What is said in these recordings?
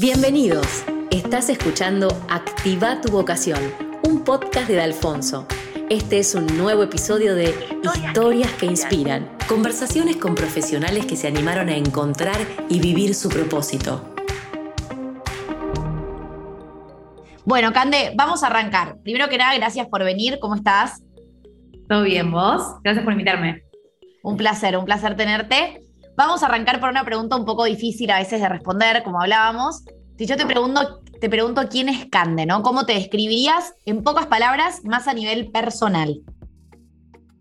Bienvenidos. Estás escuchando Activa tu vocación, un podcast de Alfonso. Este es un nuevo episodio de Historias que inspiran, conversaciones con profesionales que se animaron a encontrar y vivir su propósito. Bueno, Cande, vamos a arrancar. Primero que nada, gracias por venir. ¿Cómo estás? Todo bien, ¿vos? Gracias por invitarme. Un placer, un placer tenerte. Vamos a arrancar por una pregunta un poco difícil a veces de responder, como hablábamos. Si yo te pregunto, te pregunto quién es Cande, ¿no? ¿Cómo te describirías en pocas palabras, más a nivel personal?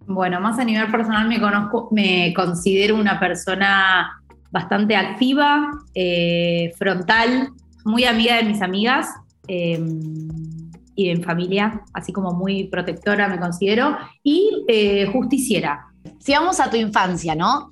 Bueno, más a nivel personal me conozco, me considero una persona bastante activa, eh, frontal, muy amiga de mis amigas em, y en familia, así como muy protectora me considero, y eh, justiciera. Si vamos a tu infancia, ¿no?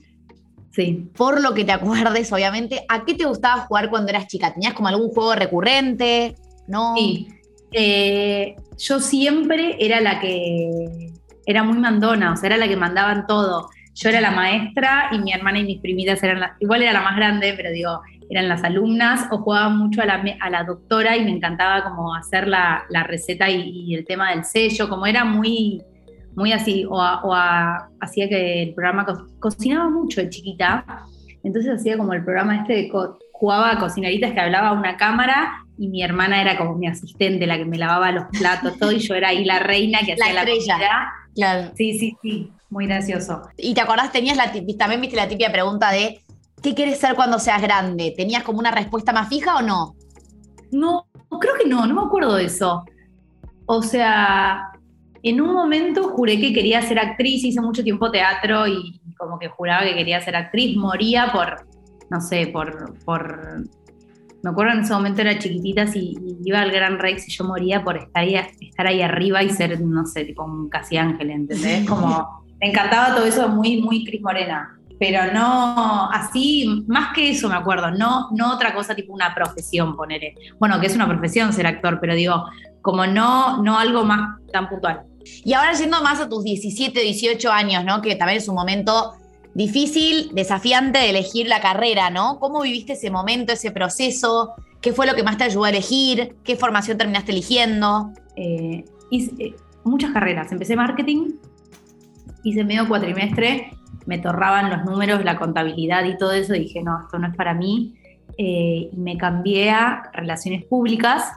Sí. Por lo que te acuerdes, obviamente, ¿a qué te gustaba jugar cuando eras chica? ¿Tenías como algún juego recurrente? ¿No? Sí. Eh, yo siempre era la que era muy mandona, o sea, era la que mandaban todo. Yo era la maestra y mi hermana y mis primitas eran la, igual era la más grande, pero digo, eran las alumnas o jugaba mucho a la, a la doctora y me encantaba como hacer la, receta y, el tema del sello, como era muy, muy así, o, hacía que el programa cocinaba mucho de chiquita, entonces hacía como el programa este de jugaba a cocineritas que hablaba a una cámara y mi hermana era como mi asistente, la que me lavaba los platos, todo, y yo era ahí la reina que hacía la, la Claro. Sí, sí, sí, muy gracioso. Y te acordás, tenías la, también viste la típica pregunta de ¿qué quieres ser cuando seas grande? ¿Tenías como una respuesta más fija o no? No, creo que no, no me acuerdo de eso. O sea, en un momento juré que quería ser actriz, hice mucho tiempo teatro y como que juraba que quería ser actriz, moría por, no sé, por, por me acuerdo en ese momento era chiquitita y, iba al Gran Rex y yo moría por estar ahí, estar ahí arriba y ser, no sé, tipo un casi ángel, ¿entendés? Como, me encantaba todo eso muy, muy Cris Morena. Pero no, así, más que eso me acuerdo, no, no otra cosa tipo una profesión, poneré. Bueno, que es una profesión ser actor, pero digo, como no, no algo más tan puntual. Y ahora yendo más a tus 17, 18 años, ¿no? Que también es un momento difícil, desafiante de elegir la carrera, ¿no? ¿Cómo viviste ese momento, ese proceso? ¿Qué fue lo que más te ayudó a elegir? ¿Qué formación terminaste eligiendo? Eh, hice eh, muchas carreras. Empecé marketing, hice medio cuatrimestre, me torraban los números, la contabilidad y todo eso. Dije, no, esto no es para mí. Eh, y me cambié a relaciones públicas.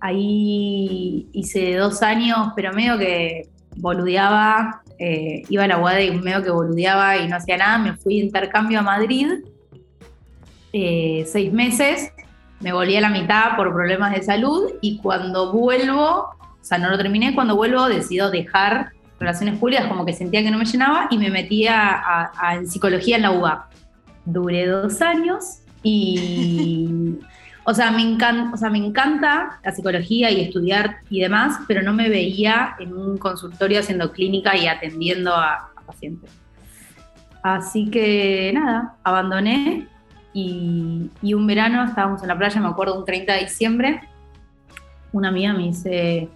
ahí hice dos años, pero medio que boludeaba, eh, iba a la UAD y medio que boludeaba y no hacía nada, me fui de intercambio a Madrid, eh, seis meses, me volví a la mitad por problemas de salud y cuando vuelvo, o sea, no lo terminé, cuando vuelvo decido dejar relaciones públicas, como que sentía que no me llenaba y me metí a, en psicología en la UBA. Duré dos años y O sea, me encanta, o sea, me encanta la psicología y estudiar y demás, pero no me veía en un consultorio haciendo clínica y atendiendo a, pacientes. Así que nada, abandoné y, un verano estábamos en la playa, me acuerdo, un 30 de diciembre, una amiga me dice,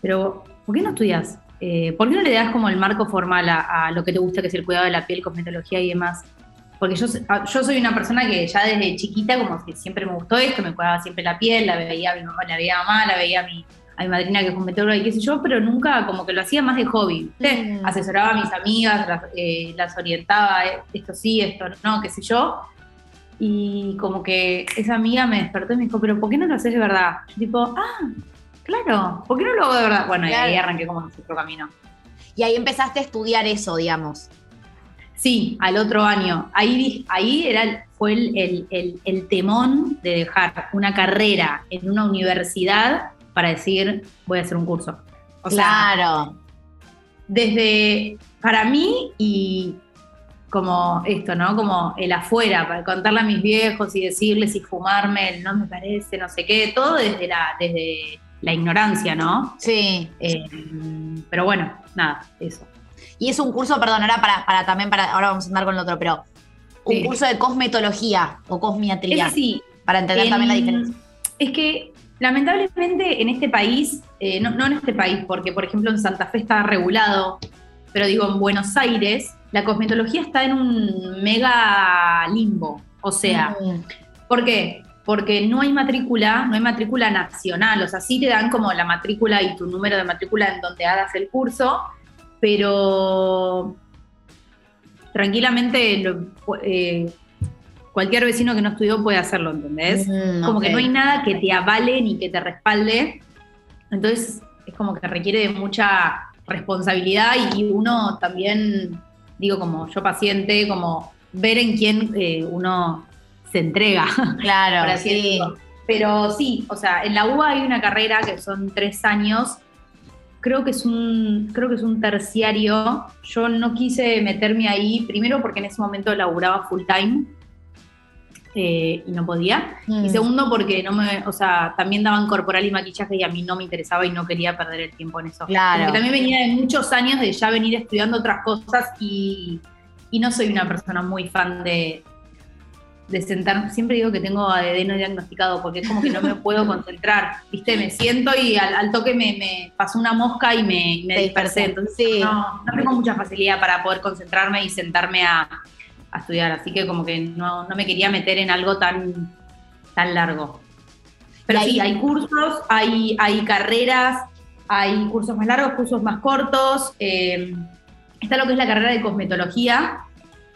pero ¿por qué no estudias? Eh, ¿Por qué no le das como el marco formal a, a, lo que te gusta, que es el cuidado de la piel, cosmetología y demás? porque yo, ah, yo soy una persona que ya desde chiquita como que siempre me gustó esto, me cuidaba siempre la piel, la veía a mi mamá, la veía a mamá, la veía a mi, a mi madrina que es cometóloga y qué sé yo, pero nunca como que lo hacía más de hobby. Mm. Asesoraba a mis amigas, las, eh, las orientaba, eh, esto sí, esto no, qué sé yo. Y como que esa amiga me despertó y me dijo, pero ¿por qué no lo haces de verdad? Yo tipo, ah, claro, ¿por qué no lo hago de verdad? Bueno, y ahí arranqué como nuestro camino. Y ahí empezaste a estudiar eso, digamos. Sí, al otro año. Ahí, ahí era, fue el, temón de dejar una carrera en una universidad para decir, voy a hacer un curso. claro. desde, para mí y como esto, ¿no? Como el afuera, para contarle a mis viejos y decirles y fumarme el no me parece, no sé qué, todo desde la, desde la ignorancia, ¿no? Sí. Eh, pero bueno, nada, eso. Y es un curso, perdón, ahora para, para también, para, ahora vamos a andar con el otro, pero un curso de cosmetología o cosmiatría. sí. Para entender también la diferencia. Es que lamentablemente en este país, eh, no, en este país, porque por ejemplo en Santa Fe está regulado, pero digo, en Buenos Aires, la cosmetología está en un mega limbo. O sea, Mm. ¿por qué? Porque no hay matrícula, no hay matrícula nacional, o sea, sí te dan como la matrícula y tu número de matrícula en donde hagas el curso, pero tranquilamente lo- eh, cualquier vecino que no estudió puede hacerlo, ¿entendés? Mm, como que no hay nada que te avale ni que te respalde. Entonces es como que requiere de mucha responsabilidad y uno también, digo, como yo paciente, como ver en quién eh, uno se entrega, por Claro, así sí. Pero sí, o sea, en la UBA hay una carrera que son tres años. Creo que es un, creo que es un terciario. Yo no quise meterme ahí, primero porque en ese momento laburaba full time eh, y no podía. Mm. Y segundo, porque no me, o sea, también daban corporal y maquillaje y a mí no me interesaba y no quería perder el tiempo en eso. Claro. Porque también venía de muchos años de ya venir estudiando otras cosas y, y no soy una persona muy fan de, de sentar. Siempre digo que tengo ADD no diagnosticado porque es como que no me puedo concentrar. Viste, me siento y al, al toque me, me pasó una mosca y me, me dispersé. Entonces, sí. no, no tengo mucha facilidad para poder concentrarme y sentarme a, a estudiar. Así que como que no, no me quería meter en algo tan, tan largo. Pero ahí- sí, hay cursos, hay, hay carreras, hay cursos más largos, cursos más cortos. eh, está lo que es la carrera de cosmetología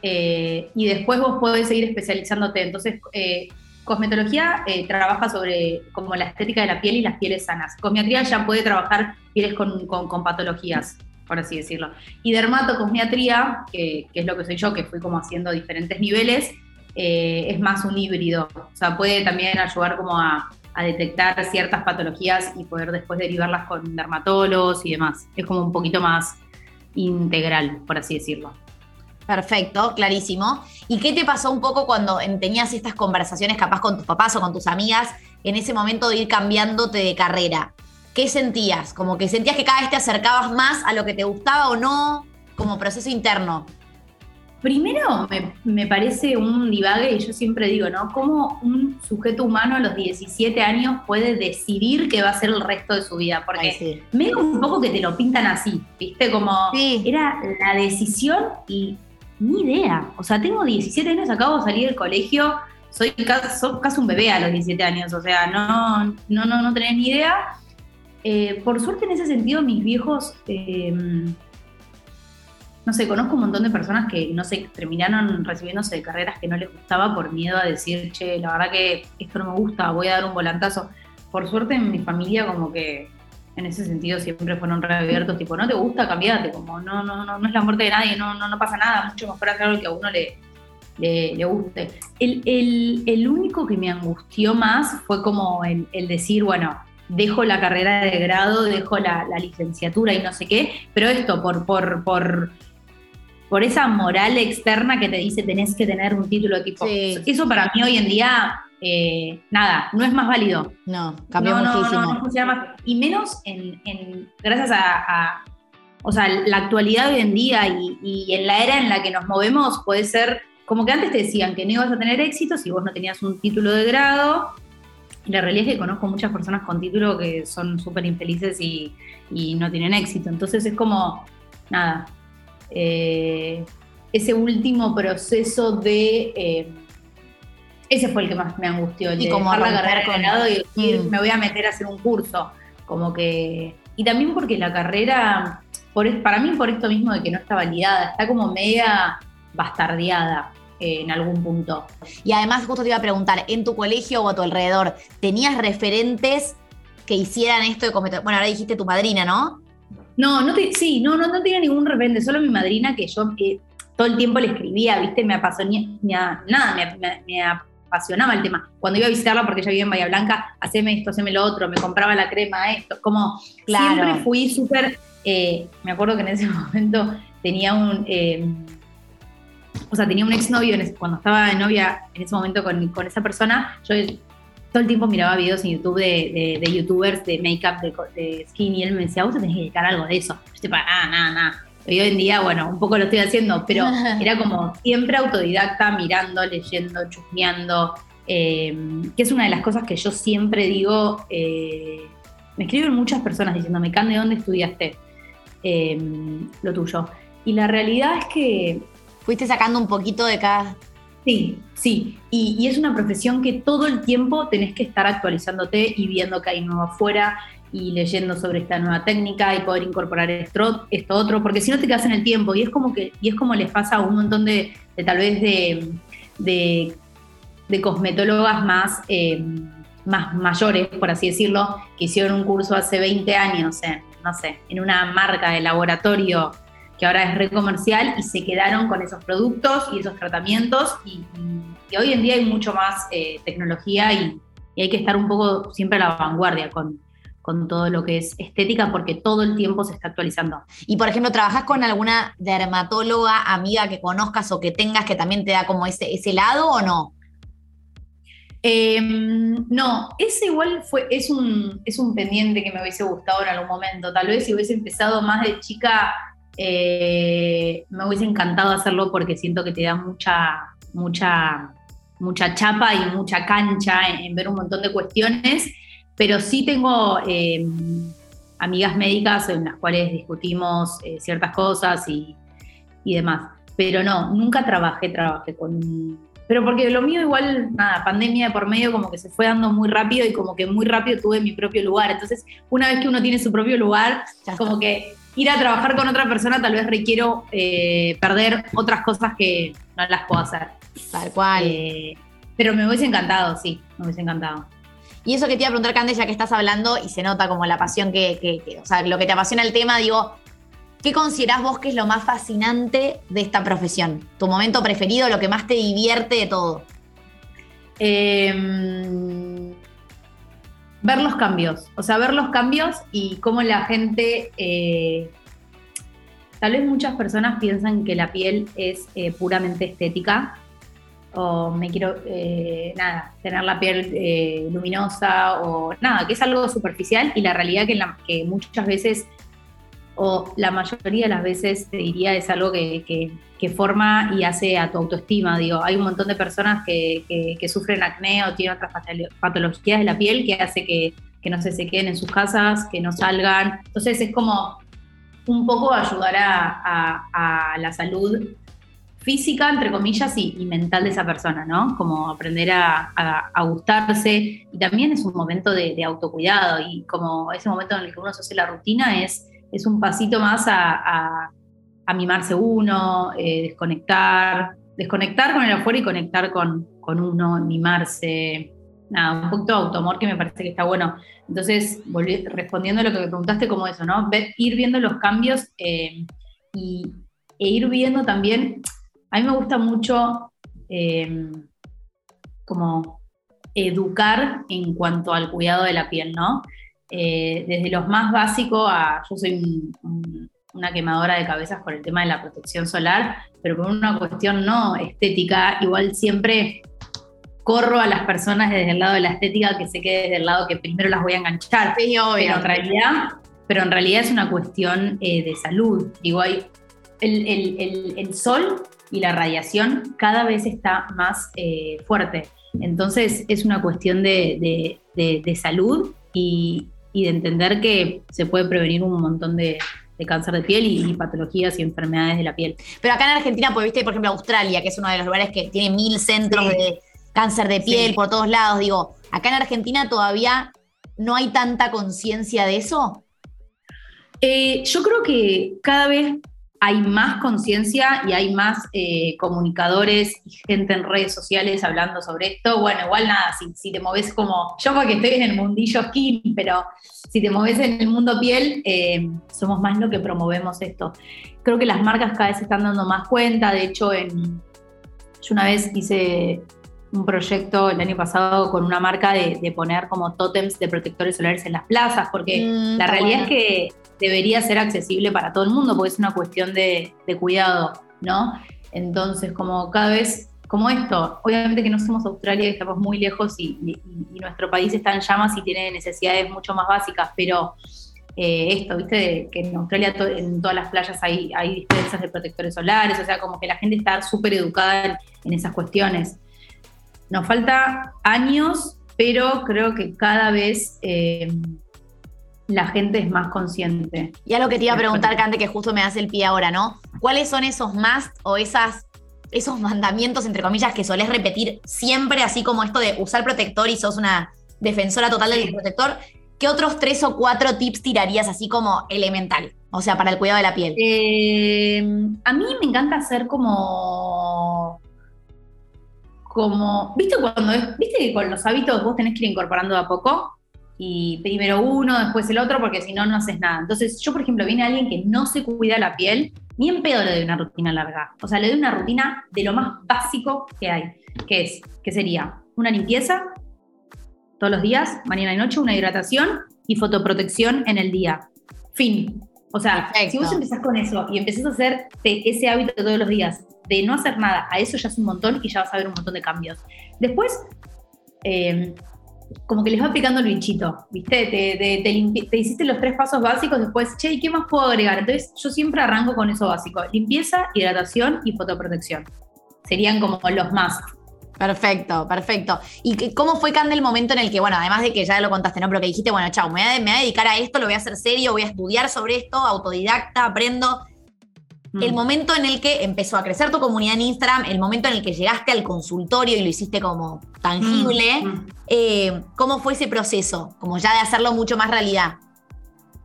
eh, y después vos podés seguir especializándote. Entonces, eh, cosmetología eh, trabaja sobre como la estética de la piel y las pieles sanas. Cosmiatría ya puede trabajar pieles con, con- patologías, por así decirlo. Y dermatocosmiatría, que, es lo que soy yo, que fui como haciendo diferentes niveles, es más un híbrido. O sea, puede también ayudar como a detectar ciertas patologías y poder después derivarlas con dermatólogos y demás. Es como un poquito más integral, por así decirlo. Perfecto, clarísimo. ¿Y qué te pasó un poco cuando en- tenías estas conversaciones capaz con tus papás o con tus amigas en ese momento de ir cambiándote de carrera? ¿Qué sentías? ¿Como que sentías que cada vez te acercabas más a lo que te gustaba o no? Como proceso interno. Primero, me, me parece un divague, y yo siempre digo, ¿no? ¿Cómo un sujeto humano a los 17 años puede decidir qué va a ser el resto de su vida? Porque Ay, sí. medio un poco que te lo pintan así, ¿viste? Como Sí. era la decisión y ni idea. O sea, tengo 17 años, acabo de salir del colegio, soy casi, un bebé a los 17 años, o sea, no, no, no, no tenés ni idea. Eh, por suerte, en ese sentido, mis viejos, eh, no sé, conozco un montón de personas que, no sé, terminaron recibiéndose de carreras que no les gustaba por miedo a decir, che, la verdad que esto no me gusta, voy a dar un volantazo. Por suerte, en mi familia, como que en ese sentido siempre fueron reabiertos, tipo, no te gusta, cambiate, como no, no, no, no es la muerte de nadie, no, no, no pasa nada, mucho mejor hacer algo que a uno le, le, le guste. El, el- el único que me angustió más fue como el, el decir, bueno, dejo la carrera de grado, dejo la, la licenciatura y no sé qué, pero esto por, por, por, por esa moral externa que te dice tenés que tener un título tipo. Sí. Eso para mí hoy en día, eh, nada, no es más válido. No, cambió no, no, muchísimo. No, no funciona más. Y menos en, en- gracias a, a- o sea, la actualidad hoy en día y, y en la era en la que nos movemos puede ser, como que antes te decían que no ibas a tener éxito si vos no tenías un título de grado. La realidad es que conozco muchas personas con título que son súper infelices y, y no tienen éxito. Entonces es como, nada, eh, ese último proceso de... eh, ese fue el que más me angustió, el Y de como dejar la carrera con- grado y decir, Mm. me voy a meter a hacer un curso. Como que. Y también porque la carrera, por, para mí, por esto mismo de que no está validada, está como media bastardeada eh, en algún punto. Y además, justo te iba a preguntar, en tu colegio o a tu alrededor, ¿tenías referentes que hicieran esto de cometer? Bueno, ahora dijiste tu madrina, ¿no? No, no te, sí, no, no, no tenía ningún repente, solo mi madrina que yo eh, todo el tiempo le escribía, ¿viste? Me apasionía, me a- nada, me, me- me apasionaba el tema. Cuando iba a visitarla, porque ella vivía en Bahía Blanca, haceme esto, haceme lo otro, me compraba la crema, esto, como Claro. siempre fui súper, eh, me acuerdo que en ese momento tenía un, eh, o sea, tenía un exnovio, cuando estaba de novia en ese momento con, con esa persona, yo todo el tiempo miraba videos en YouTube de, de- de youtubers de make-up, de, skin, y él me decía, vos te tenés que dedicar a algo de eso. Yo estoy para nada, nada, nada. Y hoy en día, bueno, un poco lo estoy haciendo, pero era como siempre autodidacta, mirando, leyendo, chusmeando, eh, que es una de las cosas que yo siempre digo, eh, me escriben muchas personas diciéndome, Cande, ¿dónde estudiaste eh, lo tuyo? Y la realidad es que... Fuiste sacando un poquito de cada... Sí, sí. Y, y, es una profesión que todo el tiempo tenés que estar actualizándote y viendo que hay nuevo afuera y leyendo sobre esta nueva técnica y poder incorporar esto, esto otro, porque si no te quedas en el tiempo y es como que y es como les pasa a un montón de, tal vez de, de, cosmetólogas más, eh, más mayores, por así decirlo, que hicieron un curso hace 20 años en, no sé, en una marca de laboratorio que ahora es red comercial y se quedaron con esos productos y esos tratamientos y, hoy en día hay mucho más eh, tecnología y hay que estar un poco siempre a la vanguardia con, con todo lo que es estética porque todo el tiempo se está actualizando. Y por ejemplo, ¿trabajas con alguna dermatóloga, amiga que conozcas o que tengas que también te da como ese, ese lado o no? Em, no, ese igual fue, es un, es un pendiente que me hubiese gustado en algún momento. Tal vez si hubiese empezado más de chica, eh, me hubiese encantado hacerlo porque siento que te da mucha, mucha, mucha chapa y mucha cancha en ver un montón de cuestiones pero sí tengo eh, amigas médicas en las cuales discutimos eh, ciertas cosas y, demás. Pero no, nunca trabajé, trabajé con... Pero porque lo mío igual, nada, pandemia de por medio como que se fue dando muy rápido y como que muy rápido tuve mi propio lugar. Entonces, una vez que uno tiene su propio lugar, como que ir a trabajar con otra persona tal vez requiero eh, perder otras cosas que no las puedo hacer. Tal cual. pero me hubiese encantado, sí, me hubiese encantado. Y eso que te iba a preguntar, Cande, ya que estás hablando y se nota como la pasión que, o sea, lo que te apasiona el tema, digo, ¿qué considerás vos que es lo más fascinante de esta profesión? ¿Tu momento preferido, lo que más te divierte de todo? Em, ver los cambios, o sea, ver los cambios y cómo la gente, eh, tal vez muchas personas piensan que la piel es eh, puramente estética o me quiero, eh, nada, tener la piel eh, luminosa o nada, que es algo superficial y la realidad que, muchas veces, o la mayoría de las veces te diría es algo que, forma y hace a tu autoestima. Digo, hay un montón de personas que, sufren acné o tienen otras patologías de la piel que hace que, no se, se queden en sus casas, que no salgan. Entonces es como un poco ayudar a la salud física, entre comillas, y, mental de esa persona, ¿no? Como aprender a, gustarse. Y también es un momento de, autocuidado y como ese momento en el que uno se hace la rutina es, es un pasito más a, mimarse uno, eh, desconectar, desconectar con el afuera y conectar con, uno, mimarse. Nada, un poquito de autoamor que me parece que está bueno. Entonces, respondiendo a lo que me preguntaste, como eso, ¿no? ir viendo los cambios eh, y, e ir viendo también a mí me gusta mucho em, como educar en cuanto al cuidado de la piel, ¿no? Eh, desde los más básicos a, yo soy una quemadora de cabezas por el tema de la protección solar, pero por una cuestión no estética, igual siempre corro a las personas desde el lado de la estética que se quede desde el lado que primero las voy a enganchar. Sí, Pero en realidad, pero en realidad es una cuestión eh, de salud. Digo, hay el, el sol y la radiación cada vez está más eh, fuerte. Entonces es una cuestión de, salud y, de entender que se puede prevenir un montón de, cáncer de piel y, patologías y enfermedades de la piel. Pero acá en Argentina, pues viste, por ejemplo, Australia, que es uno de los lugares que tiene mil centros de cáncer de piel por todos lados, digo, acá en Argentina todavía no hay tanta conciencia de eso. Eh, yo creo que cada vez hay más conciencia y hay más eh, comunicadores y gente en redes sociales hablando sobre esto. Bueno, igual nada, si, te moves como, yo porque estoy en el mundillo skin, pero si te moves en el mundo piel, eh, somos más lo que promovemos esto. Creo que las marcas cada vez se están dando más cuenta, de hecho, en, yo una vez hice un proyecto el año pasado con una marca de, poner como tótems de protectores solares en las plazas, porque mm, la realidad es que debería ser accesible para todo el mundo, porque es una cuestión de, cuidado, ¿no? Entonces, como cada vez, como esto, obviamente que no somos Australia y estamos muy lejos y, nuestro país está en llamas y tiene necesidades mucho más básicas, pero eh, esto, viste, que en Australia en todas las playas hay, dispensas de protectores solares, o sea, como que la gente está súper educada en, esas cuestiones. Nos falta años, pero creo que cada vez... Eh, la gente es más consciente. Y algo que te iba a preguntar, Cante, que justo me hace el pie ahora, ¿no? ¿cuáles son esos must o esas, esos mandamientos, entre comillas, que solés repetir siempre, así como esto de usar protector y sos una defensora total del protector? ¿Qué otros tres o cuatro tips tirarías así como elemental? O sea, para el cuidado de la piel. Eh, a mí me encanta hacer como. Como. ¿Viste cuando es, ¿Viste que con los hábitos vos tenés que ir incorporando de a poco? Y primero uno, después el otro, porque si no, no haces nada. Entonces, yo, por ejemplo, viene alguien que no se cuida la piel, ni en pedo le doy una rutina larga. O sea, le doy una rutina de lo más básico que hay, que es, que sería una limpieza todos los días, mañana y noche, una hidratación y fotoprotección en el día. Fin. O sea, si vos empezás con eso y empezás a hacer ese hábito todos los días de no hacer nada, a eso ya es un montón y ya vas a ver un montón de cambios. Después, eh, como que les va aplicando el bichito, ¿viste? Te, te, hiciste los tres pasos básicos, después, che, ¿y qué más puedo agregar? Entonces, yo siempre arranco con eso básico: limpieza, hidratación y fotoprotección. Serían como los más. Perfecto, perfecto. ¿Y cómo fue, Cande, el momento en el que, bueno, además de que ya lo contaste, ¿no? Pero que dijiste, bueno, chao, me voy, a, dedicar a esto, lo voy a hacer serio, voy a estudiar sobre esto, autodidacta, aprendo. El mm. momento en el que empezó a crecer tu comunidad en Instagram, el momento en el que llegaste al consultorio y lo hiciste como tangible, mm, mm. Eh, ¿cómo fue ese proceso? Como ya de hacerlo mucho más realidad.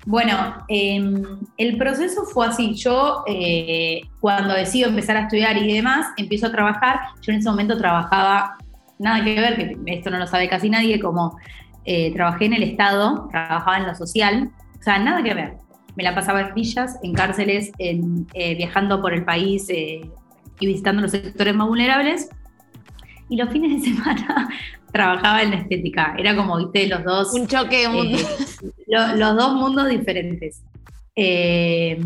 Bueno, em, el proceso fue así. Yo eh, cuando decido empezar a estudiar y demás, empiezo a trabajar. Yo en ese momento trabajaba, nada que ver, que esto no lo sabe casi nadie, como eh, trabajé en el Estado, trabajaba en lo social, o sea, nada que ver. Me la pasaba en villas, en cárceles, en, eh, viajando por el país y visitando los sectores más vulnerables. Y los fines de semana trabajaba en la estética. Era como, viste, los dos. Un choque. Eh, los dos mundos diferentes. Eh,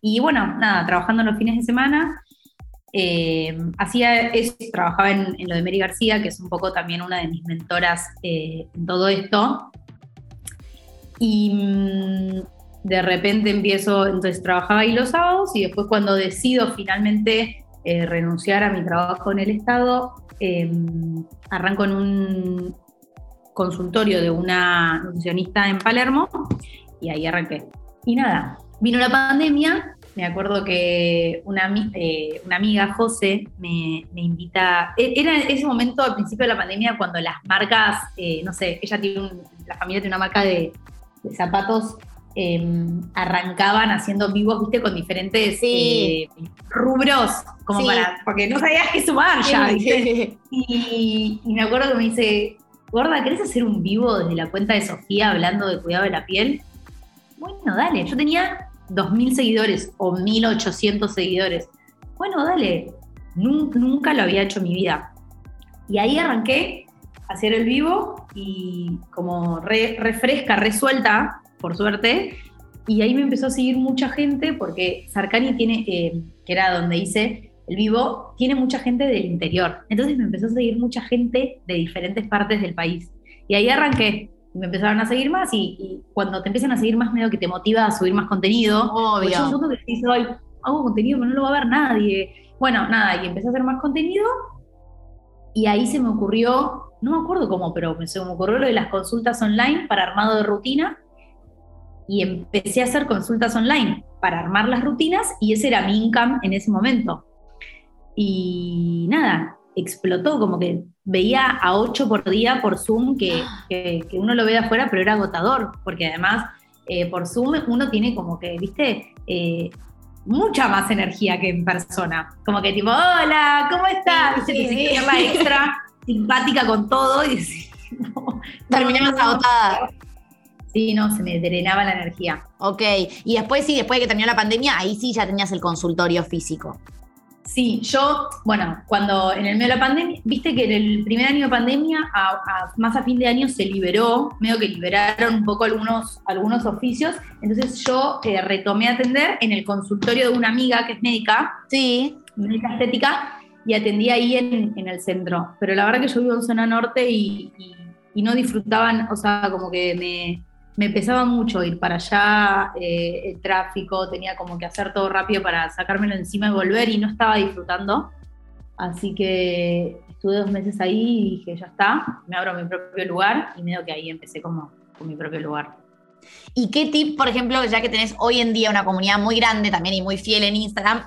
y bueno, nada, trabajando en los fines de semana. Eh, hacía eso, trabajaba en, lo de Mary García, que es un poco también una de mis mentoras en todo esto. Y mm, de repente empiezo, entonces trabajaba ahí los sábados y después cuando decido finalmente renunciar a mi trabajo en el Estado, Em, arranco en un consultorio de una nutricionista en Palermo y ahí arranqué. Y nada, vino la pandemia, me acuerdo que una, eh, una amiga, José, me, invita, e, era ese momento al principio de la pandemia cuando las marcas, eh, no sé, ella tiene la familia tiene una marca de, de zapatos Em, arrancaban haciendo vivos, viste, con diferentes eh, rubros, como para, porque no sabías qué sumar ya, Y, me acuerdo que me dice, gorda, ¿querés hacer un vivo desde la cuenta de Sofía hablando de cuidado de la piel? Bueno, dale, yo tenía 2.000 seguidores o 1.800 seguidores. Bueno, dale, nunca lo había hecho en mi vida. Y ahí arranqué a hacer el vivo y como refresca, resuelta, por suerte. Y ahí me empezó a seguir mucha gente porque Sarkani tiene, eh, que era donde hice el vivo, tiene mucha gente del interior. Entonces me empezó a seguir mucha gente de diferentes partes del país. Y ahí arranqué. Y me empezaron a seguir más y, cuando te empiezan a seguir más, medio que te motiva a subir más contenido. Obvio. Yo que decís, hago contenido, pero no lo va a ver nadie. Bueno, nada, y empecé a hacer más contenido. Y ahí se me ocurrió, no me acuerdo cómo, pero se me ocurrió lo de las consultas online para armado de rutina y empecé a hacer consultas online para armar las rutinas y ese era mi income en ese momento. Y nada, explotó, como que veía a 8 por día por Zoom, que, uno lo ve de afuera, pero era agotador, porque además eh, por Zoom uno tiene como que, viste, eh, mucha más energía que en persona. Como que tipo, hola, ¿cómo estás? Sí, sí, extra, simpática con todo y terminé más agotada. Sí, no, se me drenaba la energía. Ok, y después sí, después de que terminó la pandemia, ahí sí ya tenías el consultorio físico. Sí, yo, bueno, cuando en el medio de la pandemia, viste que en el primer año de pandemia, más a fin de año se liberó, medio que liberaron un poco algunos, algunos oficios, entonces yo eh, retomé a atender en el consultorio de una amiga que es médica, sí. médica estética, y atendí ahí en, en el centro. Pero la verdad que yo vivo en zona norte y, y no disfrutaban, o sea, como que me, me pesaba mucho ir para allá, eh, el tráfico, tenía como que hacer todo rápido para sacármelo encima y volver y no estaba disfrutando. Así que estuve dos meses ahí y dije, ya está, me abro mi propio lugar y medio que ahí empecé como con mi propio lugar. ¿Y qué tip, por ejemplo, ya que tenés hoy en día una comunidad muy grande también y muy fiel en Instagram?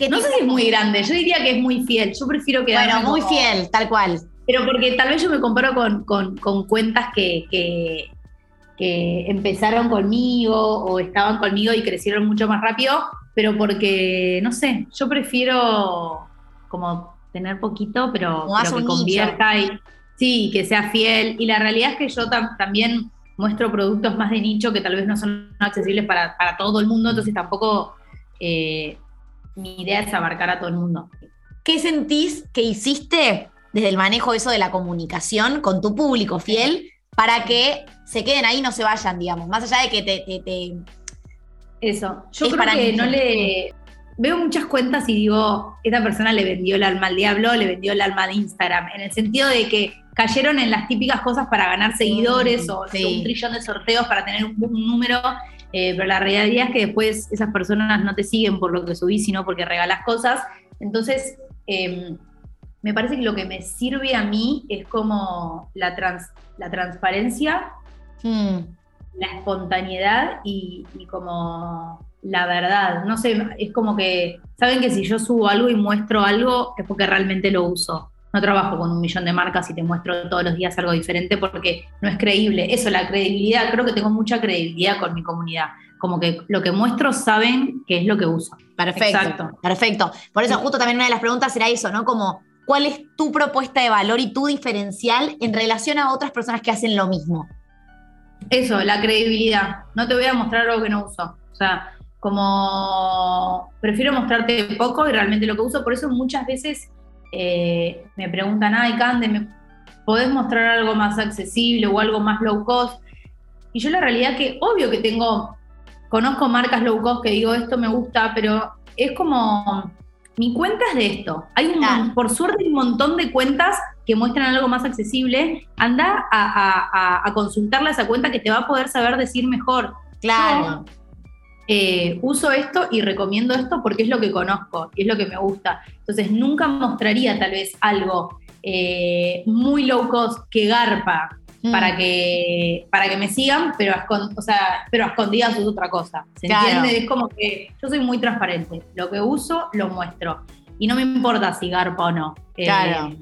¿Qué no sé si es muy grande, yo diría que es muy fiel. Yo prefiero que. Bueno, muy fiel, tal cual. Pero porque tal vez yo me comparo con, cuentas que, que, empezaron conmigo o estaban conmigo y crecieron mucho más rápido, pero porque, no sé, yo prefiero como tener poquito, pero, que convierta y sí, que sea fiel. Y la realidad es que yo también muestro productos más de nicho que tal vez no son accesibles para, todo el mundo, entonces tampoco eh, mi idea es abarcar a todo el mundo. ¿Qué sentís que hiciste desde el manejo eso de la comunicación con tu público fiel para que se queden ahí y no se vayan, digamos? Más allá de que te... eso, yo creo que no le... Veo muchas cuentas y digo, esta persona le vendió el alma al diablo, le vendió el alma de Instagram, en el sentido de que cayeron en las típicas cosas para ganar seguidores o un trillón de sorteos para tener un, número, eh, pero la realidad es que después esas personas no te siguen por lo que subís, sino porque regalas cosas. Entonces, em, me parece que lo que me sirve a mí es como la, la transparencia, hmm. la espontaneidad y, y, como la verdad. No sé, es como que, saben que si yo subo algo y muestro algo es porque realmente lo uso. No trabajo con un millón de marcas y te muestro todos los días algo diferente porque no es creíble. Eso, la credibilidad, creo que tengo mucha credibilidad con mi comunidad. Como que lo que muestro saben que es lo que uso. Perfecto. Perfecto. Por eso, justo también una de las preguntas era eso, ¿no? Como, ¿cuál es tu propuesta de valor y tu diferencial en relación a otras personas que hacen lo mismo? Eso, la credibilidad. No te voy a mostrar algo que no uso. O sea, como prefiero mostrarte poco y realmente lo que uso. Por eso muchas veces eh, me preguntan, ay, Cande, ¿me podés mostrar algo más accesible o algo más low cost? Y yo la realidad que, obvio que tengo, conozco marcas low cost que digo, esto me gusta, pero es como, mi cuenta es de esto. Hay un, por suerte un montón de cuentas que muestran algo más accesible. Anda a, a, consultarle a esa cuenta que te va a poder saber decir mejor. Claro. Eh, uso esto y recomiendo esto porque es lo que conozco y es lo que me gusta. Entonces nunca mostraría tal vez algo eh, muy low cost que garpa mm. para, que, para que me sigan, pero a, o sea, pero escondidas es otra cosa. ¿Se entiende? Es como que yo soy muy transparente. Lo que uso, lo muestro. Y no me importa si garpa o no. Eh, claro.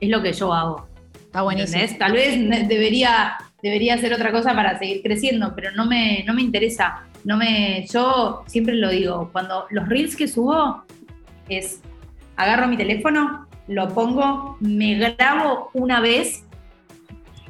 Es lo que yo hago. Está buenísimo. Tal vez debería, debería hacer otra cosa para seguir creciendo, pero no me, no me interesa no me, yo siempre lo digo, cuando los reels que subo es, agarro mi teléfono, lo pongo, me grabo una vez,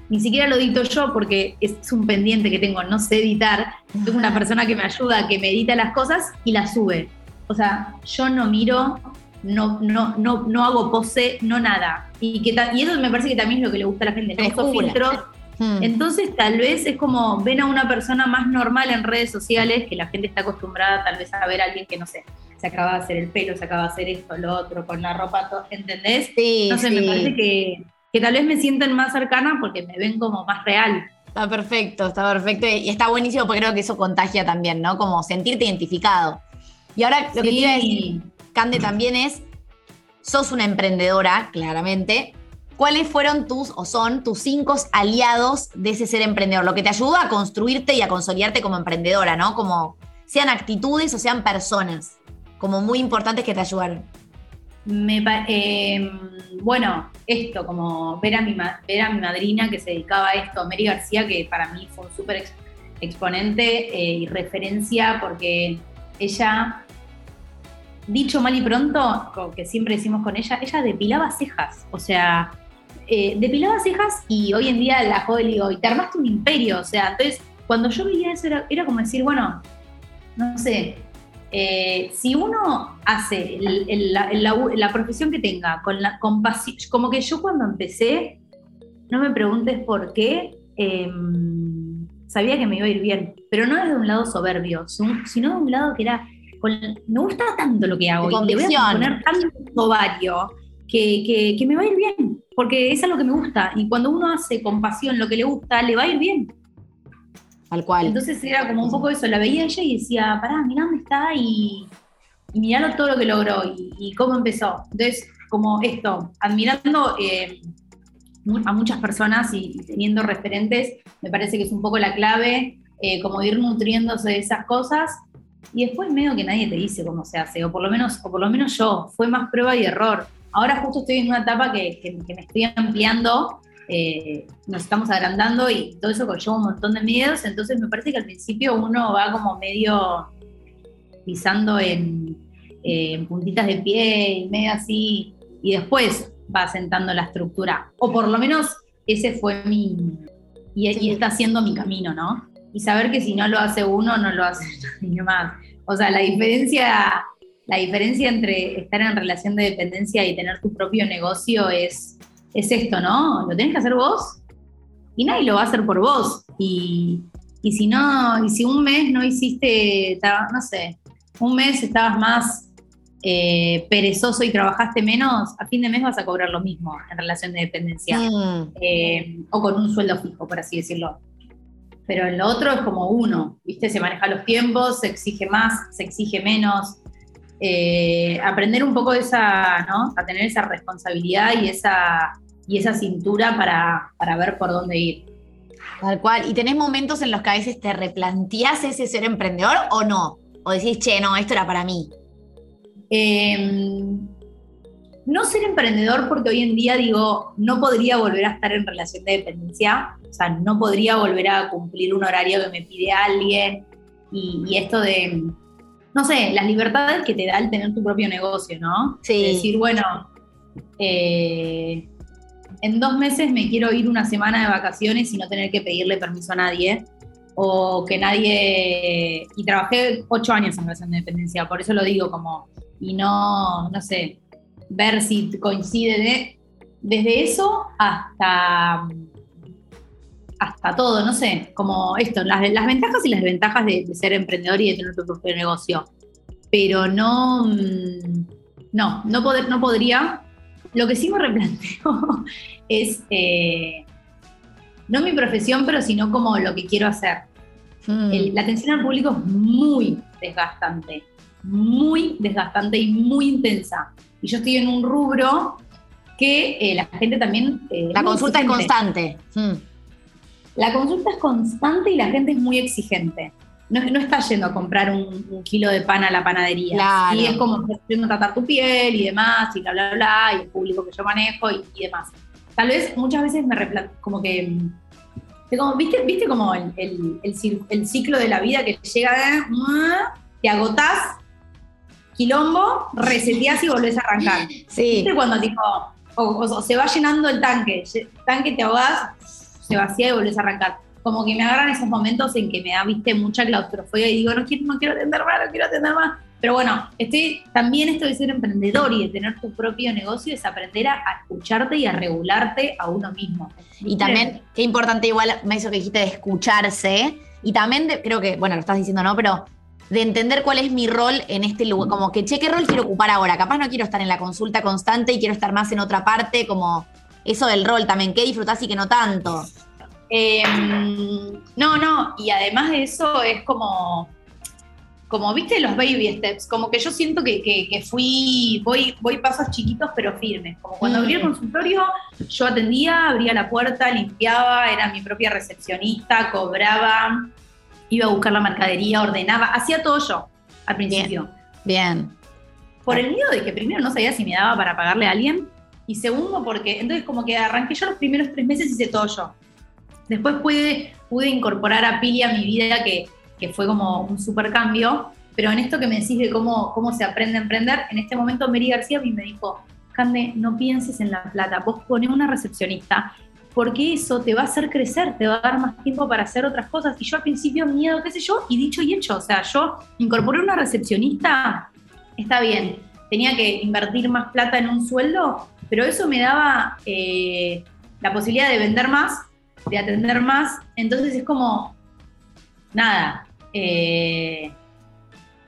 ni siquiera lo edito yo porque es un pendiente que tengo, no sé editar, tengo una persona que me ayuda, que me edita las cosas y las sube. O sea, yo no miro, no, no, no, no hago pose, no nada. Y, que, y eso me parece que también es lo que le gusta a la gente. No filtros, Hmm. Entonces, tal vez es como ven a una persona más normal en redes sociales, que la gente está acostumbrada tal vez a ver a alguien que, no sé, se acaba de hacer el pelo, se acaba de hacer esto, lo otro, con la ropa, ¿entendés? Sí, Entonces, me parece que, que tal vez me sienten más cercana porque me ven como más real. Está perfecto, está perfecto. Y está buenísimo porque creo que eso contagia también, ¿no? Como sentirte identificado. Y ahora lo que te iba a decir, Cande, también es, sos una emprendedora, claramente, ¿cuáles fueron tus o son tus cinco aliados de ese ser emprendedor? Lo que te ayuda a construirte y a consolidarte como emprendedora, ¿no? Como sean actitudes o sean personas, como muy importantes que te ayudaron. Em, bueno, esto, como ver a, mi, ver a mi madrina que se dedicaba a esto, Mary García, que para mí fue un súper exponente eh, y referencia porque ella dicho mal y pronto, que siempre decimos con ella, ella depilaba cejas. O sea, eh, depilaba cejas y hoy en día la joven digo, y te armaste un imperio. O sea, entonces, cuando yo veía eso era, como decir, bueno, no sé, eh, si uno hace la, profesión que tenga, con la compasión, como que yo cuando empecé, no me preguntes por qué, em, sabía que me iba a ir bien, pero no desde un lado soberbio, sino de un lado que era, me gusta tanto lo que hago, y le voy a poner tanto ovario que, me va a ir bien, porque es algo que me gusta. Y cuando uno hace con pasión lo que le gusta, le va a ir bien. Tal cual. Entonces era como un poco eso, la veía ella y decía, pará, mirá dónde está y, y todo lo que logró y, cómo empezó. Entonces, como esto, admirando eh, a muchas personas y, teniendo referentes, me parece que es un poco la clave, eh, como ir nutriéndose de esas cosas. Y después medio que nadie te dice cómo se hace, o por lo menos, o por lo menos yo, fue más prueba y error. Ahora justo estoy en una etapa que, que, me estoy ampliando, eh, nos estamos agrandando y todo eso conlleva un montón de miedos, entonces me parece que al principio uno va como medio pisando en, eh, en puntitas de pie y medio así, y después va sentando la estructura. O por lo menos ese fue mi, y, está siendo mi camino, ¿no? Y saber que si no lo hace uno, no lo hace nadie más. O sea, la diferencia, la diferencia entre estar en relación de dependencia y tener tu propio negocio es, es esto, ¿no? Lo tenés que hacer vos y nadie lo va a hacer por vos. Y, y si no, y si un mes no hiciste, no sé, un mes estabas más eh, perezoso y trabajaste menos, a fin de mes vas a cobrar lo mismo en relación de dependencia. Mm. Eh, o con un sueldo fijo, por así decirlo. Pero en lo otro es como uno, ¿viste? Se maneja los tiempos, se exige más, se exige menos. Eh, aprender un poco esa, ¿no? A tener esa responsabilidad y esa, y esa cintura para, para ver por dónde ir. Tal cual. ¿Y tenés momentos en los que a veces te replanteás ese ser emprendedor o no? O decís, che, no, esto era para mí. Em, no ser emprendedor porque hoy en día digo, no podría volver a estar en relación de dependencia, o sea, no podría volver a cumplir un horario que me pide alguien y, esto de, no sé, las libertades que te da el tener tu propio negocio, ¿no? Sí. decir, bueno, eh, en dos meses me quiero ir una semana de vacaciones y no tener que pedirle permiso a nadie o que nadie... Y trabajé ocho años en relación de dependencia, por eso lo digo como y no, no sé, ver si coincide de, desde eso hasta, hasta todo, no sé, como esto, las, ventajas y las desventajas de, ser emprendedor y de tener tu propio negocio. Pero no, mm, no, no, poder, no podría. Lo que sí me replanteo es eh, no mi profesión, pero sino como lo que quiero hacer. Hmm. la atención al público es muy desgastante muy desgastante y muy intensa. Y yo estoy en un rubro que eh, la gente también... Eh, la consulta es constante. Hmm. La consulta es constante y la gente es muy exigente. No, no está yendo a comprar un, kilo de pan a la panadería. Y es como yendo a tratar tu piel y demás, y bla, bla, bla, y el público que yo manejo y, demás. Tal vez muchas veces me replanto, como que como, ¿viste, ¿Viste como el, el, ciclo de la vida que llega de, te agotás quilombo, reseteás y volvés a arrancar. Sí. ¿Viste cuando tipo, o, se va llenando el tanque, tanque te ahogás, se vacía y volvés a arrancar? Como que me agarran esos momentos en que me da, viste, mucha claustrofobia y digo, no quiero, no quiero atender más, no quiero atender más. Pero bueno, estoy, también esto de ser emprendedor y de tener tu propio negocio es aprender a, escucharte y a regularte a uno mismo. Y también, qué importante igual, me hizo que dijiste de escucharse. Y también creo que, bueno, lo estás diciendo, ¿no? Pero de entender cuál es mi rol en este lugar, como que, che, ¿qué rol quiero ocupar ahora? Capaz no quiero estar en la consulta constante y quiero estar más en otra parte, como eso del rol también, ¿qué disfrutás y qué no tanto? Em, no, no, y además de eso es como, como viste los baby steps, como que yo siento que, fui, voy, voy pasos chiquitos pero firmes, como cuando abrí el mm. consultorio, yo atendía, abría la puerta, limpiaba, era mi propia recepcionista, cobraba, iba a buscar la mercadería, ordenaba, hacía todo yo al principio. Bien. Por el miedo de que primero no sabía si me daba para pagarle a alguien y segundo porque entonces como que arranqué yo los primeros tres meses hice todo yo. Después pude, pude incorporar a Pili a mi vida que, que fue como un super cambio, pero en esto que me decís de cómo, cómo se aprende a emprender, en este momento Mary García a mí me dijo, Cande, no pienses en la plata, vos pones una recepcionista porque eso te va a hacer crecer, te va a dar más tiempo para hacer otras cosas. Y yo al principio miedo, qué sé yo, y dicho y hecho, o sea, yo incorporé una recepcionista, está bien, tenía que invertir más plata en un sueldo, pero eso me daba eh, la posibilidad de vender más, de atender más, entonces es como, nada, eh,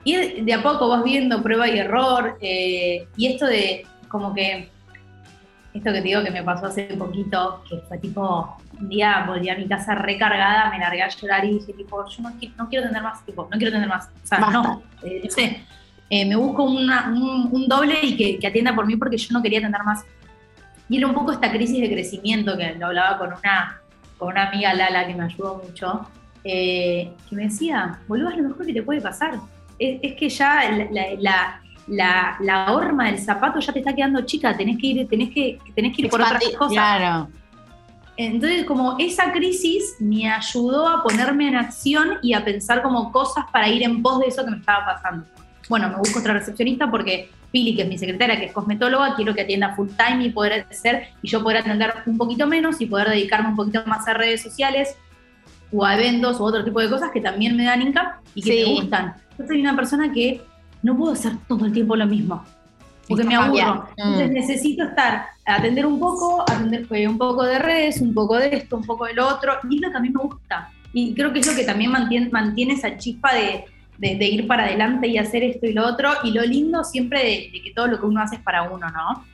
ir de a poco vas viendo prueba y error, eh, y esto de como que esto que te digo que me pasó hace poquito, que fue tipo, un día volví a mi casa recargada, me largué a llorar y dije, tipo, yo no, no quiero tener más, tipo, no quiero tener más. O sea, no, eh, no sé, eh, me busco un, doble y que, atienda por mí porque yo no quería tener más. Y era un poco esta crisis de crecimiento que lo hablaba con una, con una amiga Lala que me ayudó mucho, eh, que me decía, boludo, es lo mejor que te puede pasar. Es, que ya la, la, la, horma del zapato ya te está quedando chica, tenés que ir, tenés que, tenés que ir por otras cosas. Claro. Entonces, como esa crisis me ayudó a ponerme en acción y a pensar como cosas para ir en pos de eso que me estaba pasando. Bueno, me busco otra recepcionista porque Pili, que es mi secretaria, que es cosmetóloga, quiero que atienda full time y poder hacer, y yo poder atender un poquito menos y poder dedicarme un poquito más a redes sociales o a eventos o otro tipo de cosas que también me dan income y que me gustan. Yo soy una persona que no puedo hacer todo el tiempo lo mismo, porque me aburro. Entonces mm. necesito estar, atender un poco, atender eh, un poco de redes, un poco de esto, un poco de lo otro, y es lo que a mí me gusta. Y creo que es lo que también mantiene, mantiene esa chispa de, de, ir para adelante y hacer esto y lo otro, y lo lindo siempre de, que todo lo que uno hace es para uno, ¿no?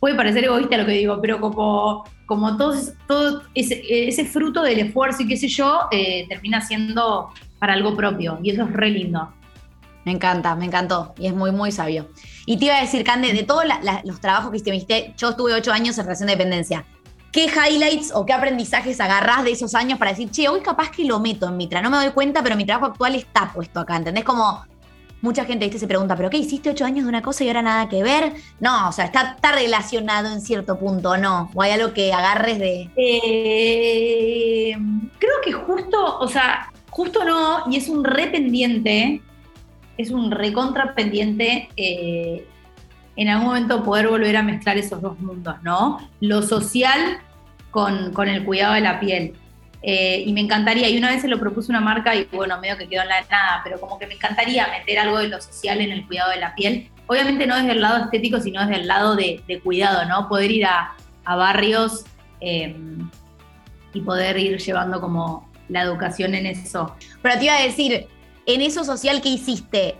Puede parecer egoísta lo que digo, pero como, como todo, todo ese, ese fruto del esfuerzo y qué sé yo, eh, termina siendo para algo propio, y eso es re lindo. Me encanta, me encantó y es muy, muy sabio. Y te iba a decir, Cande, de todos los trabajos que hiciste, yo estuve ocho años en relación de dependencia. ¿Qué highlights o qué aprendizajes agarrás de esos años para decir, che, hoy capaz que lo meto en Mitra? No me doy cuenta, pero mi trabajo actual está puesto acá, ¿entendés? Como mucha gente ¿viste? se pregunta, ¿pero qué hiciste ocho años de una cosa y ahora nada que ver? No, o sea, está, relacionado en cierto punto, ¿no? ¿O hay algo que agarres de...? Eh, creo que justo, o sea, justo no, y es un re pendiente es un recontra pendiente eh, en algún momento poder volver a mezclar esos dos mundos, ¿no? Lo social con, el cuidado de la piel. Eh, y me encantaría, y una vez se lo propuso una marca y bueno, medio que quedó en la nada, pero como que me encantaría meter algo de lo social en el cuidado de la piel. Obviamente no desde el lado estético, sino desde el lado de, cuidado, ¿no? Poder ir a, barrios eh, y poder ir llevando como la educación en eso. Pero te iba a decir, en eso social que hiciste,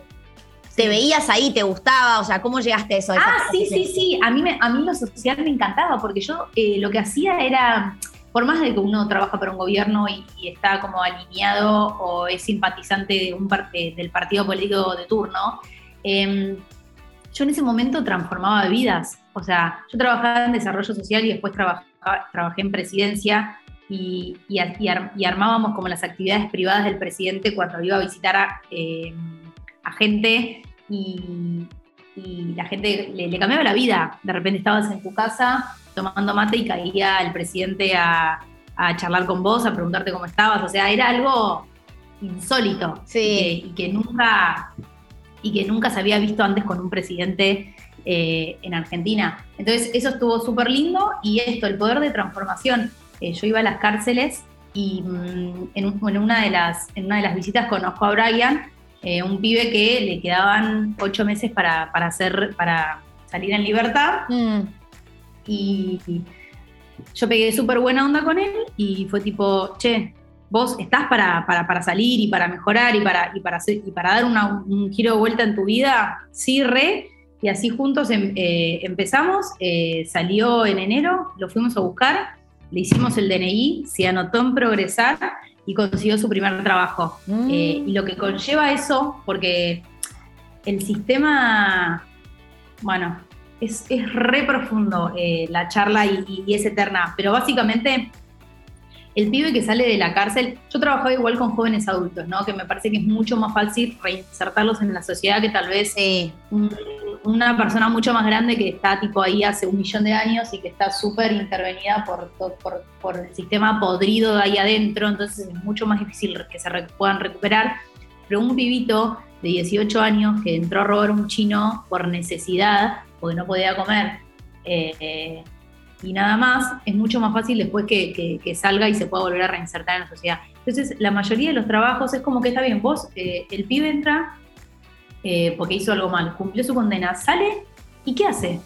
¿te veías ahí? ¿Te gustaba? O sea, ¿cómo llegaste a eso? ah, sí, sí, sí. A mí, me, a mí lo social me encantaba porque yo eh, lo que hacía era, por más de que uno trabaja para un gobierno y, está como alineado o es simpatizante de un parte, del partido político de turno, em, yo en ese momento transformaba vidas. O sea, yo trabajaba en desarrollo social y después trabajé en presidencia y, armábamos como las actividades privadas del presidente cuando iba a visitar a, eh, gente y, la gente le, cambiaba la vida. De repente estabas en tu casa tomando mate y caía el presidente a, charlar con vos, a preguntarte cómo estabas. O sea, era algo insólito y, que, nunca y que nunca se había visto antes con un presidente eh, en Argentina. Entonces eso estuvo súper lindo y esto, el poder de transformación eh, yo iba a las cárceles y mm, en, una de las, en una de las visitas conozco a Brian, eh, un pibe que le quedaban ocho meses para, hacer, para salir en libertad. Mm. Y, yo pegué súper buena onda con él y fue tipo, che, vos estás para, para, salir y para mejorar y para, y para, hacer, y para dar un giro de vuelta en tu vida, sí, re. Y así juntos em, eh, empezamos, salió en enero, lo fuimos a buscar le hicimos el DNI, se anotó en progresar y consiguió su primer trabajo. Mm. Eh, y lo que conlleva eso, porque el sistema, bueno, es, es re profundo eh, la charla y, es eterna, pero básicamente el pibe que sale de la cárcel, yo trabajaba igual con jóvenes adultos, ¿no? Que me parece que es mucho más fácil reinsertarlos en la sociedad que tal vez una persona mucho más grande que está tipo ahí hace un millón de años y que está súper intervenida por, por, el sistema podrido de ahí adentro, entonces es mucho más difícil que se puedan recuperar. Pero un pibito de 18 años que entró a robar un chino por necesidad, porque no podía comer, eh, y nada más, es mucho más fácil después que, salga y se pueda volver a reinsertar en la sociedad. Entonces, la mayoría de los trabajos es como que está bien, vos, eh, el pibe entra, eh, porque hizo algo mal, cumplió su condena, sale y ¿qué hace?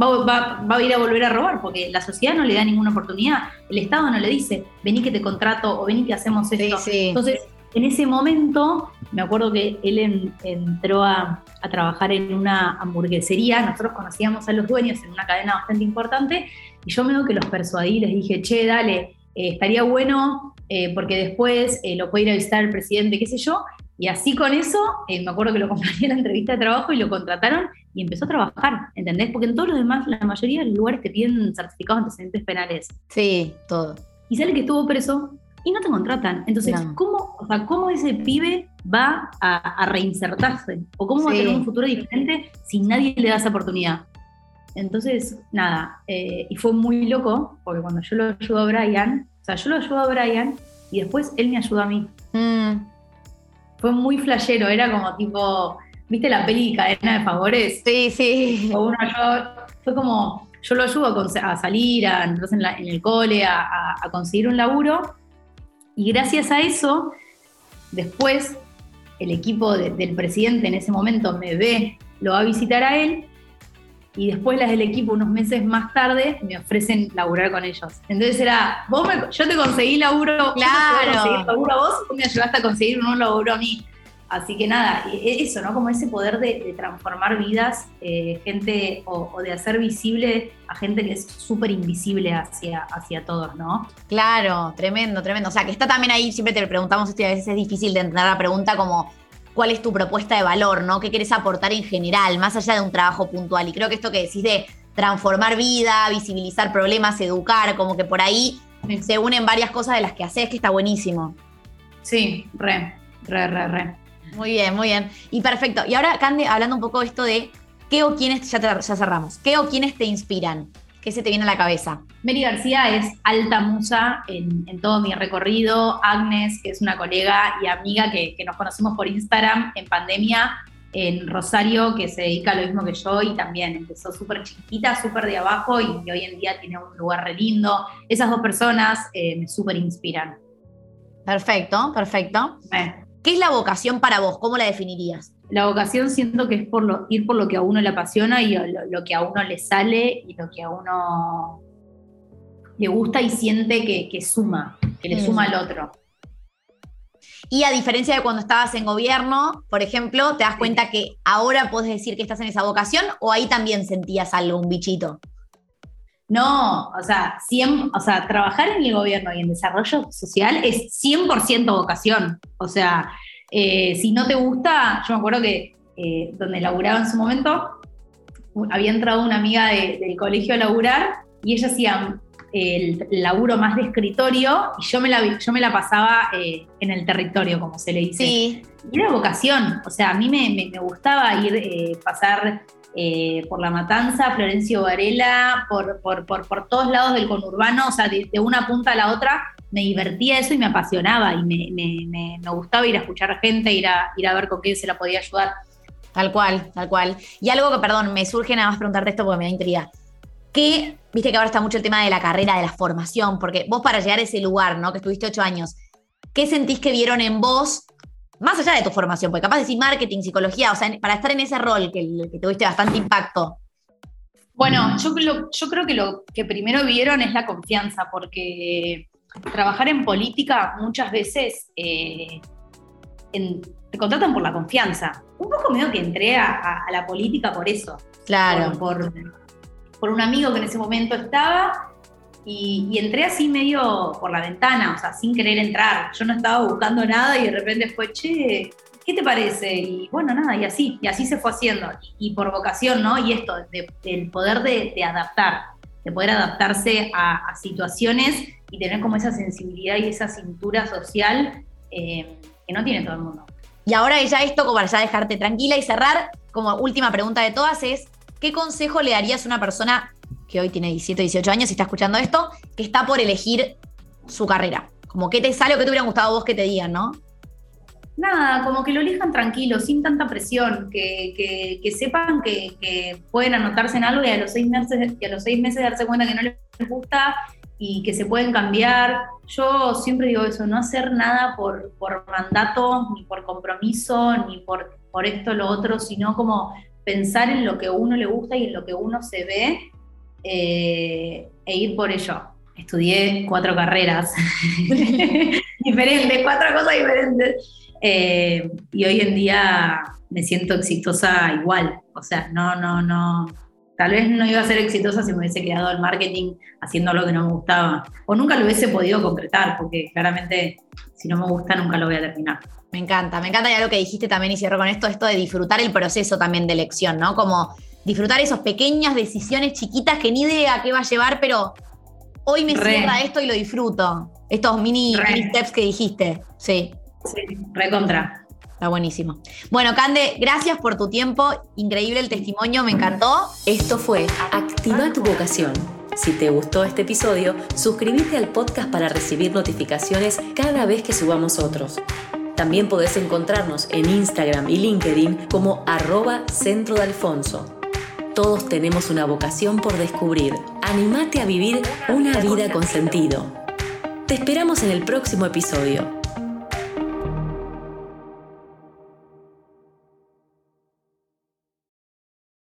Va, a ir a volver a robar porque la sociedad no le da ninguna oportunidad, el Estado no le dice, vení que te contrato o vení que hacemos esto. Entonces, en ese momento, me acuerdo que él entró a, trabajar en una hamburguesería, nosotros conocíamos a los dueños en una cadena bastante importante, y yo me que los persuadí, les dije, che, dale, eh, estaría bueno, eh, porque después lo puede ir a visitar el presidente, qué sé yo, Y así con eso, eh, me acuerdo que lo compré en la entrevista de trabajo y lo contrataron y empezó a trabajar, ¿entendés? Porque en todos los demás, la mayoría de los lugares te piden certificados de antecedentes penales. Sí, todo. Y sale que estuvo preso y no te contratan. Entonces, No. ¿cómo, o sea, ¿cómo ese pibe va a, a reinsertarse? ¿O cómo va a tener un futuro diferente si nadie le da esa oportunidad? Entonces, nada, eh, y fue muy loco, porque cuando yo lo ayudo a Brian, o sea, yo lo ayudo a Brian y después él me ayudó a mí. Mm, Fue muy flashero, era como tipo, ¿viste la peli Cadena de Favores? sí, sí. O uno yo, fue como, yo lo ayudo a, salir, a entrar en, la- en el cole, a, a- a conseguir un laburo. Y gracias a eso, después el equipo de- del presidente en ese momento me ve, lo va a visitar a él. Y después las del equipo, unos meses más tarde, me ofrecen laburar con ellos. Entonces era, vos me- yo te conseguí laburo, yo Claro. conseguir laburo a vos, tú me ayudaste a conseguir un laburo a mí. Así que nada, e- eso, ¿no? Como ese poder de, de transformar vidas, eh, gente, o, o de hacer visible a gente que es súper invisible hacia, hacia todos, ¿no? Claro, tremendo, tremendo. O sea, que está también ahí, siempre te preguntamos esto y a veces es difícil de entender la pregunta como cuál es tu propuesta de valor, ¿no? ¿Qué quieres aportar en general, más allá de un trabajo puntual? Y creo que esto que decís de transformar vida, visibilizar problemas, educar, como que por ahí Sí. se unen varias cosas de las que haces, que está buenísimo. Sí, re, re, re, re. Muy bien, muy bien. Y perfecto. Y ahora, Cande, hablando un poco de esto de qué o quiénes, ya, te- ya cerramos, qué o quiénes te inspiran, qué se te viene a la cabeza. Mary García es alta musa en, en todo mi recorrido. Agnes, que es una colega y amiga que, que nos conocimos por Instagram en pandemia en Rosario, que se dedica a lo mismo que yo y también empezó súper chiquita, súper de abajo y, hoy en día tiene un lugar re lindo. Esas dos personas eh, me súper inspiran. Perfecto, perfecto. Eh, ¿Qué es la vocación para vos? ¿Cómo la definirías? La vocación siento que es por lo, ir por lo que a uno le apasiona y lo, lo que a uno le sale y lo que a uno le gusta y siente que, que suma, que le Mm. suma al otro. Y a diferencia de cuando estabas en gobierno, por ejemplo, ¿te das cuenta que ahora puedes decir que estás en esa vocación o ahí también sentías algo, un bichito? No, o sea, 100, o sea, trabajar en el gobierno y en desarrollo social es 100% vocación. O sea, eh, si no te gusta, yo me acuerdo que eh, donde laburaba en su momento, había entrado una amiga de- del colegio a laburar y ella hacía el laburo más de escritorio y yo me la, yo me la pasaba eh, en el territorio, como se le dice. Sí. Y era vocación, o sea, a mí me, me- me gustaba ir, eh, pasar eh, por La Matanza, Florencio Varela, por, por, por, por todos lados del conurbano, o sea, de, una punta a la otra, me divertía eso y me apasionaba y me, me- me- me gustaba ir a escuchar gente, ir a, ir a ver con qué se la podía ayudar. Tal cual, tal cual. Y algo que, perdón, me surge nada más preguntarte esto porque me da intriga. ¿Qué, viste que ahora está mucho el tema de la carrera, de la formación, porque vos para llegar a ese lugar, ¿no? Que estuviste ocho años, ¿qué sentís que vieron en vos, más allá de tu formación? Porque capaz de decir marketing, psicología, o sea, para estar en ese rol que, que tuviste bastante impacto. Bueno, yo, lo- yo creo que lo que primero vieron es la confianza, porque trabajar en política muchas veces eh, en- te contratan por la confianza. Un poco medio que entré a, a- a la política por eso, Claro. por, por- por un amigo que en ese momento estaba y, entré así medio por la ventana, o sea, sin querer entrar. Yo no estaba buscando nada y de repente fue, che, ¿qué te parece? Y bueno, nada, y así, y así se fue haciendo. Y, por vocación, ¿no? Y esto, de- del poder de, adaptar, de poder adaptarse a, situaciones y tener como esa sensibilidad y esa cintura social eh, que no tiene todo el mundo. Y ahora ya esto, como para ya dejarte tranquila y cerrar, como última pregunta de todas es, ¿qué consejo le darías a una persona que hoy tiene 17, 18 años y está escuchando esto, que está por elegir su carrera? Como qué te sale o qué te hubiera gustado vos que te digan, ¿no? Nada, como que lo elijan tranquilo, sin tanta presión, que, que- que sepan que, que pueden anotarse en algo y a los seis meses, y a los seis meses darse cuenta que no les gusta y que se pueden cambiar. Yo siempre digo eso, no hacer nada por, por mandato, ni por compromiso, ni por, por esto lo otro, sino como pensar en lo que a uno le gusta y en lo que uno se ve eh, e ir por ello. Estudié cuatro carreras diferentes, cuatro cosas diferentes. Eh, y hoy en día me siento exitosa igual. O sea, no, no, no, Tal vez no iba a ser exitosa si me hubiese quedado en marketing haciendo lo que no me gustaba. O nunca lo hubiese podido concretar, porque claramente si no me gusta nunca lo voy a terminar. Me encanta, me encanta ya lo que dijiste también y cierro con esto, esto de disfrutar el proceso también de elección, ¿no? Como disfrutar esas pequeñas decisiones chiquitas que ni idea qué va a llevar, pero hoy me cierra esto y lo disfruto. Estos mini, mini steps que dijiste, sí. Sí, recontra. Está buenísimo. Bueno, Cande, gracias por tu tiempo. Increíble el testimonio, me encantó. Esto fue Activa tu vocación. Si te gustó este episodio, suscríbete al podcast para recibir notificaciones cada vez que subamos otros. También podés encontrarnos en Instagram y LinkedIn como arroba centro de Alfonso. Todos tenemos una vocación por descubrir. Animate a vivir una vida con sentido. Te esperamos en el próximo episodio.